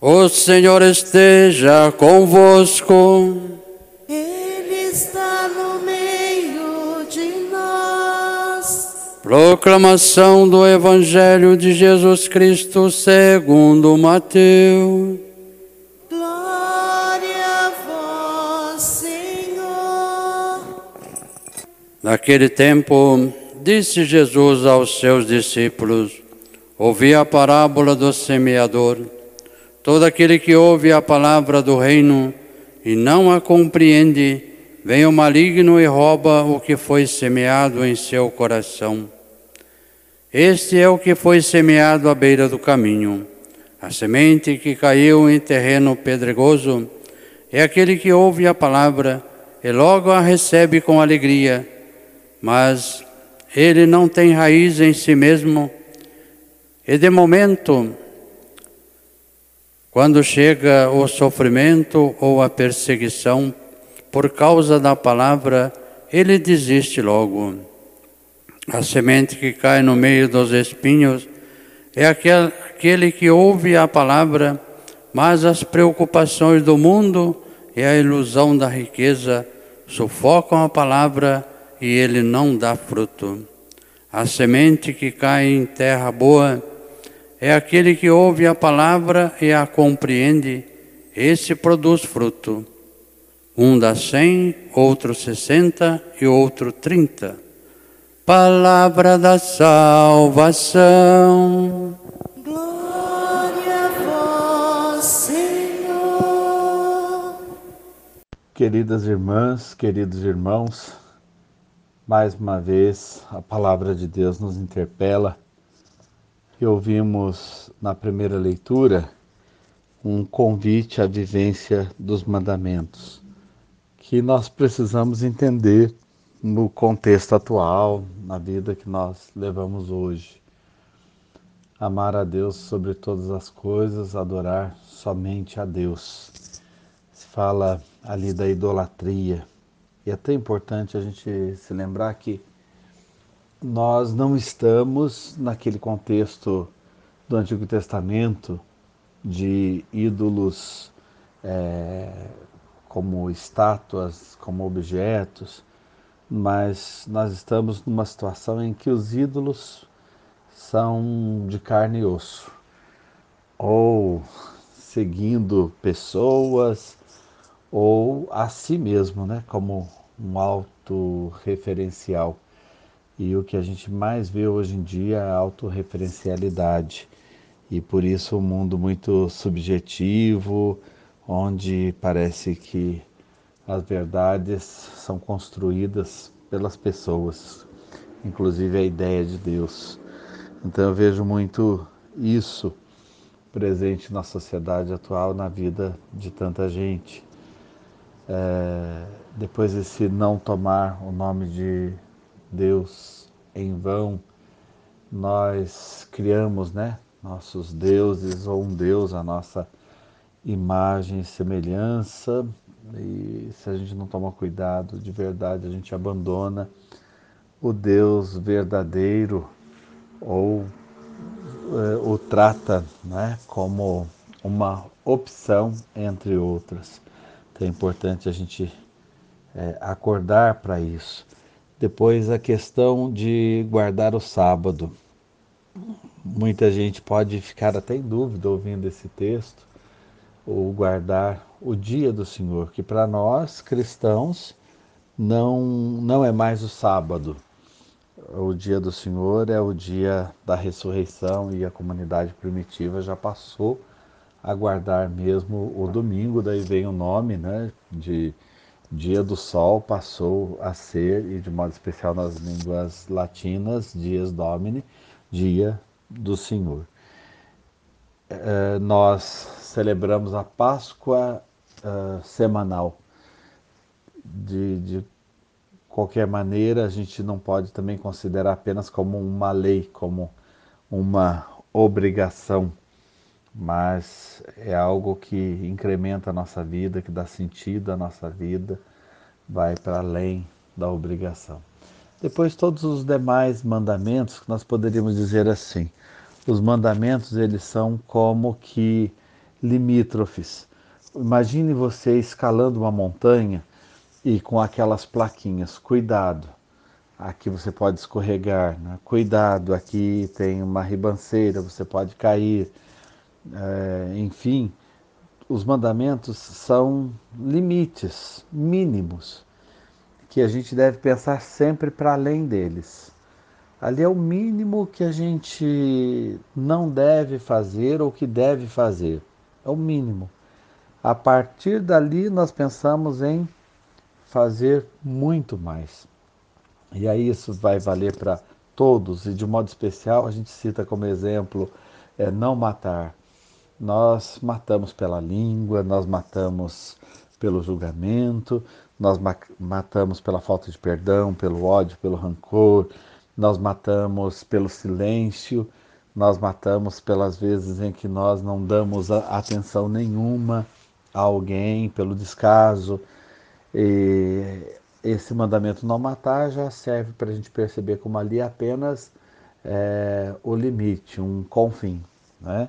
O Senhor esteja convosco. Ele está no meio de nós. Proclamação do Evangelho de Jesus Cristo segundo Mateus. Glória a vós, Senhor. Naquele tempo, disse Jesus aos seus discípulos: Ouvi a parábola do semeador. Todo aquele que ouve a palavra do reino e não a compreende, vem o maligno e rouba o que foi semeado em seu coração. Este é o que foi semeado à beira do caminho. A semente que caiu em terreno pedregoso é aquele que ouve a palavra e logo a recebe com alegria, mas ele não tem raiz em si mesmo e de momento quando chega o sofrimento ou a perseguição por causa da palavra, ele desiste logo. A semente que cai no meio dos espinhos é aquele que ouve a palavra, mas as preocupações do mundo e a ilusão da riqueza sufocam a palavra e ele não dá fruto. A semente que cai em terra boa é aquele que ouve a palavra e a compreende, esse produz fruto. Um dá cem, outro sessenta e outro trinta. Palavra da salvação. Glória a vós, Senhor. Queridas irmãs, queridos irmãos, mais uma vez a palavra de Deus nos interpela e ouvimos na primeira leitura um convite à vivência dos mandamentos, que nós precisamos entender no contexto atual, na vida que nós levamos hoje. Amar a Deus sobre todas as coisas, adorar somente a Deus. Se fala ali da idolatria. E é até importante a gente se lembrar que nós não estamos naquele contexto do Antigo Testamento de ídolos é, como estátuas, como objetos, mas nós estamos numa situação em que os ídolos são de carne e osso, ou seguindo pessoas, ou a si mesmo, né, como um autorreferencial. E o que a gente mais vê hoje em dia é a autorreferencialidade. E por isso um mundo muito subjetivo, onde parece que as verdades são construídas pelas pessoas, inclusive a ideia de Deus. Então eu vejo muito isso presente na sociedade atual, na vida de tanta gente. É, depois esse não tomar o nome de Deus em vão, nós criamos, né, nossos deuses ou um Deus a nossa imagem e semelhança, e se a gente não toma cuidado de verdade, a gente abandona o Deus verdadeiro ou é, o trata né, como uma opção entre outras. Então é importante a gente é, acordar para isso. Depois a questão de guardar o sábado. Muita gente pode ficar até em dúvida ouvindo esse texto, ou guardar o dia do Senhor, que para nós cristãos não, não é mais o sábado. O dia do Senhor é o dia da ressurreição e a comunidade primitiva já passou a guardar mesmo o domingo, daí vem o nome né, de Dia do Sol passou a ser, e de modo especial nas línguas latinas, Dias Domini, Dia do Senhor. É, nós celebramos a Páscoa uh, semanal. De, de qualquer maneira, a gente não pode também considerar apenas como uma lei, como uma obrigação mas é algo que incrementa a nossa vida, que dá sentido à nossa vida, vai para além da obrigação. Depois todos os demais mandamentos, nós poderíamos dizer assim, os mandamentos eles são como que limítrofes. Imagine você escalando uma montanha e com aquelas plaquinhas, cuidado, aqui você pode escorregar, né? cuidado, aqui tem uma ribanceira, você pode cair, é, enfim, os mandamentos são limites mínimos que a gente deve pensar sempre para além deles. Ali é o mínimo que a gente não deve fazer ou que deve fazer. É o mínimo. A partir dali, nós pensamos em fazer muito mais. E aí isso vai valer para todos, e de modo especial a gente cita como exemplo é, não matar. Nós matamos pela língua, nós matamos pelo julgamento, nós matamos pela falta de perdão, pelo ódio, pelo rancor, nós matamos pelo silêncio, nós matamos pelas vezes em que nós não damos atenção nenhuma a alguém, pelo descaso. E esse mandamento não matar já serve para a gente perceber como ali é apenas é, o limite, um confim. Né?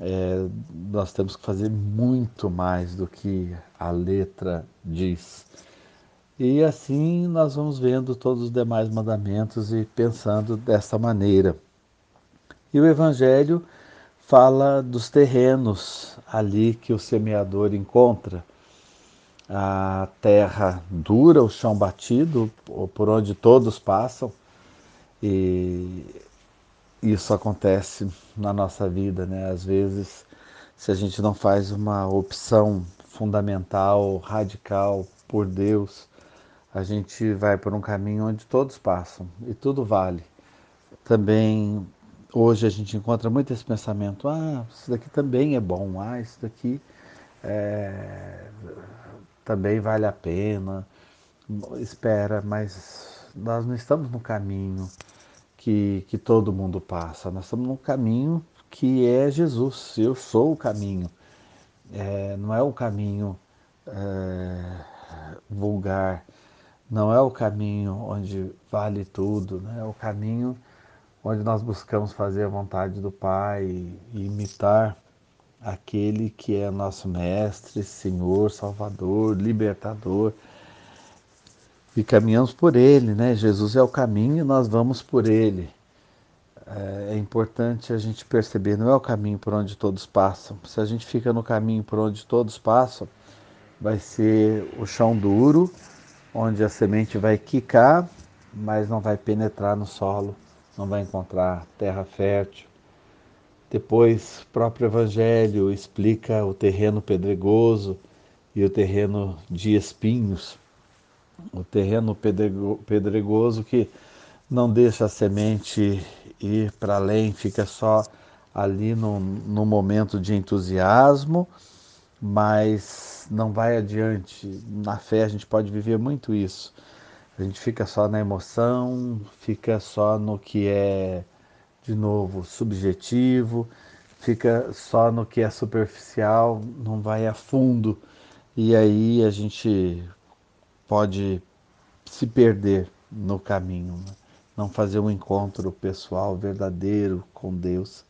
É, nós temos que fazer muito mais do que a letra diz. E assim nós vamos vendo todos os demais mandamentos e pensando dessa maneira. E o Evangelho fala dos terrenos ali que o semeador encontra. A terra dura, o chão batido, por onde todos passam. E isso acontece na nossa vida, né? Às vezes, se a gente não faz uma opção fundamental, radical por Deus, a gente vai por um caminho onde todos passam e tudo vale. Também hoje a gente encontra muito esse pensamento: ah, isso daqui também é bom, ah, isso daqui é, também vale a pena. Espera, mas nós não estamos no caminho que, que todo mundo passa, nós estamos no caminho que é Jesus. Eu sou o caminho. É, não é o caminho é, vulgar, não é o caminho onde vale tudo, né? é o caminho onde nós buscamos fazer a vontade do Pai e imitar aquele que é nosso Mestre, Senhor, Salvador, Libertador. E caminhamos por Ele, né? Jesus é o caminho e nós vamos por Ele. É, é importante a gente perceber, não é o caminho por onde todos passam. Se a gente fica no caminho por onde todos passam, vai ser o chão duro, onde a semente vai quicar, mas não vai penetrar no solo, não vai encontrar terra fértil. Depois, o próprio Evangelho explica o terreno pedregoso e o terreno de espinhos. O terreno pedregoso que não deixa a semente ir para além, fica só ali no, no momento de entusiasmo, mas não vai adiante. Na fé a gente pode viver muito isso. A gente fica só na emoção, fica só no que é, de novo, subjetivo, fica só no que é superficial, não vai a fundo. E aí a gente pode se perder no caminho, né? não fazer um encontro pessoal verdadeiro com Deus.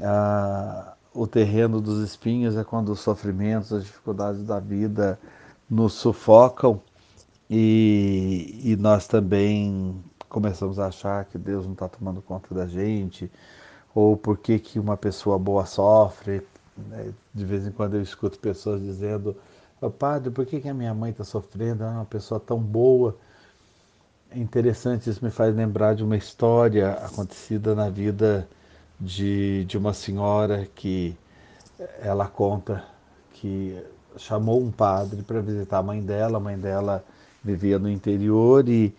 Ah, o terreno dos espinhos é quando os sofrimentos, as dificuldades da vida nos sufocam e, e nós também começamos a achar que Deus não está tomando conta da gente, ou por que, que uma pessoa boa sofre. Né? De vez em quando eu escuto pessoas dizendo, oh, padre, por que, que a minha mãe está sofrendo? Ela é uma pessoa tão boa. É interessante, isso me faz lembrar de uma história acontecida na vida de, de uma senhora que ela conta que chamou um padre para visitar a mãe dela. A mãe dela vivia no interior e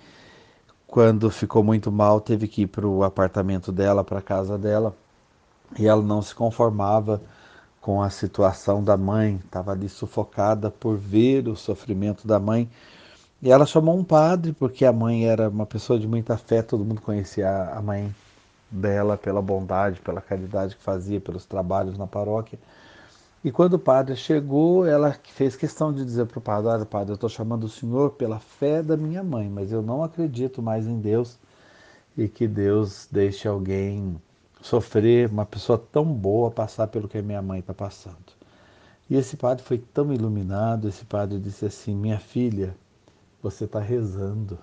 quando ficou muito mal teve que ir para o apartamento dela, para a casa dela. E ela não se conformava com a situação da mãe, estava ali sufocada por ver o sofrimento da mãe. E ela chamou um padre, porque a mãe era uma pessoa de muita fé, todo mundo conhecia a mãe dela pela bondade, pela caridade que fazia, pelos trabalhos na paróquia. E quando o padre chegou, ela fez questão de dizer para o padre: Olha, padre, eu estou chamando o senhor pela fé da minha mãe, mas eu não acredito mais em Deus e que Deus deixe alguém sofrer uma pessoa tão boa passar pelo que a minha mãe está passando. E esse padre foi tão iluminado, esse padre disse assim, minha filha, você está rezando.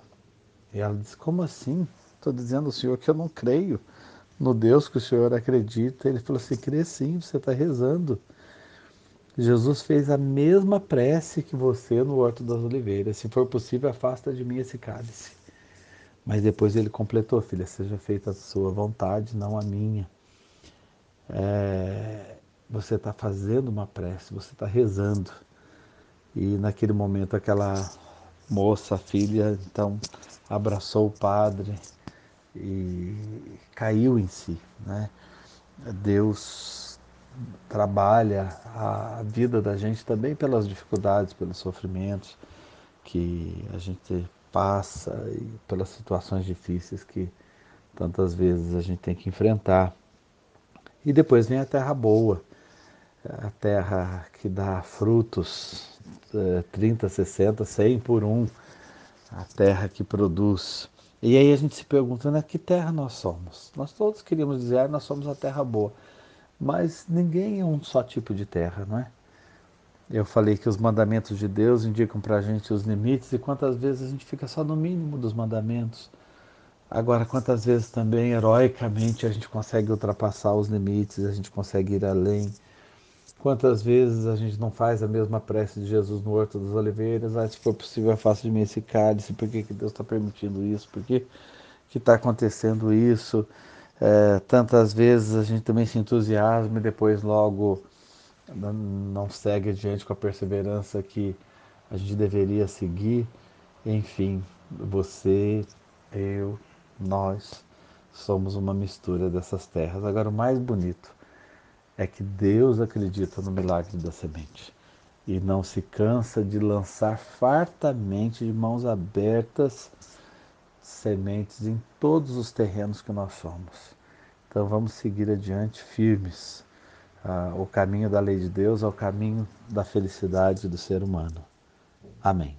E ela disse, como assim? Estou dizendo ao senhor que eu não creio no Deus que o senhor acredita. Ele falou assim, crê sim, você está rezando. Jesus fez a mesma prece que você no Horto das Oliveiras. Se for possível, afasta de mim esse cálice. Mas depois ele completou, filha, seja feita a sua vontade, não a minha. É, você está fazendo uma prece, você está rezando. E naquele momento aquela moça, filha, então abraçou o padre e caiu em si. Né? Deus trabalha a vida da gente também pelas dificuldades, pelos sofrimentos que a gente passa e pelas situações difíceis que tantas vezes a gente tem que enfrentar. E depois vem a terra boa, a terra que dá frutos 30, 60, 100 por um, a terra que produz. E aí a gente se pergunta, né, que terra nós somos? Nós todos queríamos dizer, ah, nós somos a terra boa. Mas ninguém é um só tipo de terra, não é? Eu falei que os mandamentos de Deus indicam para a gente os limites e quantas vezes a gente fica só no mínimo dos mandamentos. Agora, quantas vezes também, heroicamente, a gente consegue ultrapassar os limites, a gente consegue ir além. Quantas vezes a gente não faz a mesma prece de Jesus no Horto das Oliveiras? Ah, se for possível, faça de mim esse cálice. Por que, que Deus está permitindo isso? Por que está acontecendo isso? É, tantas vezes a gente também se entusiasma e depois logo não segue adiante com a perseverança que a gente deveria seguir. Enfim, você, eu, nós somos uma mistura dessas terras. Agora, o mais bonito é que Deus acredita no milagre da semente e não se cansa de lançar fartamente, de mãos abertas, sementes em todos os terrenos que nós somos. Então vamos seguir adiante firmes. Ah, o caminho da lei de Deus é o caminho da felicidade do ser humano. Amém.